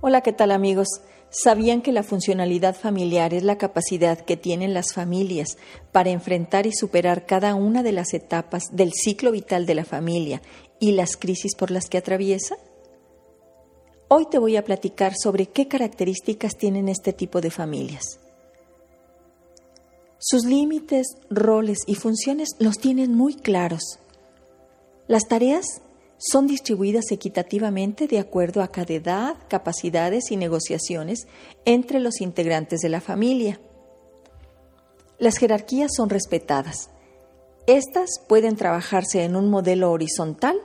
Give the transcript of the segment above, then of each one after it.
Hola, ¿qué tal amigos? ¿Sabían que la funcionalidad familiar es la capacidad que tienen las familias para enfrentar y superar cada una de las etapas del ciclo vital de la familia y las crisis por las que atraviesa? Hoy te voy a platicar sobre qué características tienen este tipo de familias. Sus límites, roles y funciones los tienen muy claros. Las tareas son distribuidas equitativamente de acuerdo a cada edad, capacidades y negociaciones entre los integrantes de la familia. Las jerarquías son respetadas. Estas pueden trabajarse en un modelo horizontal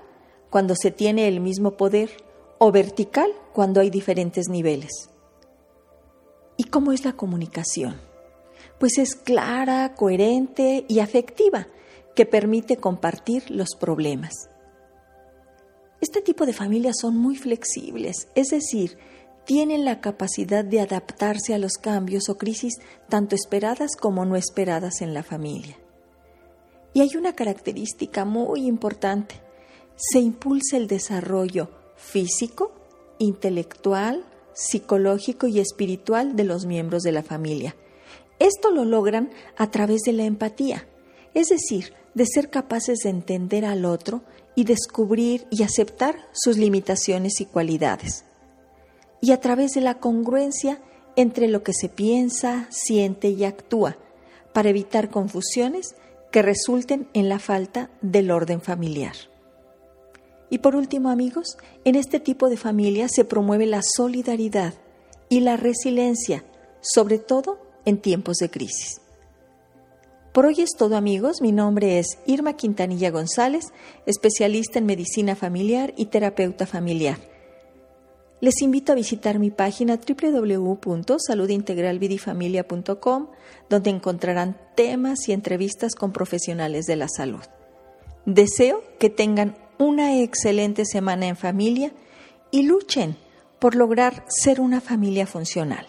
cuando se tiene el mismo poder o vertical cuando hay diferentes niveles. ¿Y cómo es la comunicación? Pues es clara, coherente y afectiva, que permite compartir los problemas. Este tipo de familias son muy flexibles, es decir, tienen la capacidad de adaptarse a los cambios o crisis tanto esperadas como no esperadas en la familia. Y hay una característica muy importante. Se impulsa el desarrollo físico, intelectual, psicológico y espiritual de los miembros de la familia. Esto lo logran a través de la empatía, es decir, de ser capaces de entender al otro y descubrir y aceptar sus limitaciones y cualidades. Y a través de la congruencia entre lo que se piensa, siente y actúa, para evitar confusiones que resulten en la falta del orden familiar. Y por último, amigos, en este tipo de familia se promueve la solidaridad y la resiliencia, sobre todo en tiempos de crisis. Por hoy es todo amigos, mi nombre es Irma Quintanilla González, especialista en medicina familiar y terapeuta familiar. Les invito a visitar mi página www.saludintegralvidifamilia.com, donde encontrarán temas y entrevistas con profesionales de la salud. Deseo que tengan una excelente semana en familia y luchen por lograr ser una familia funcional.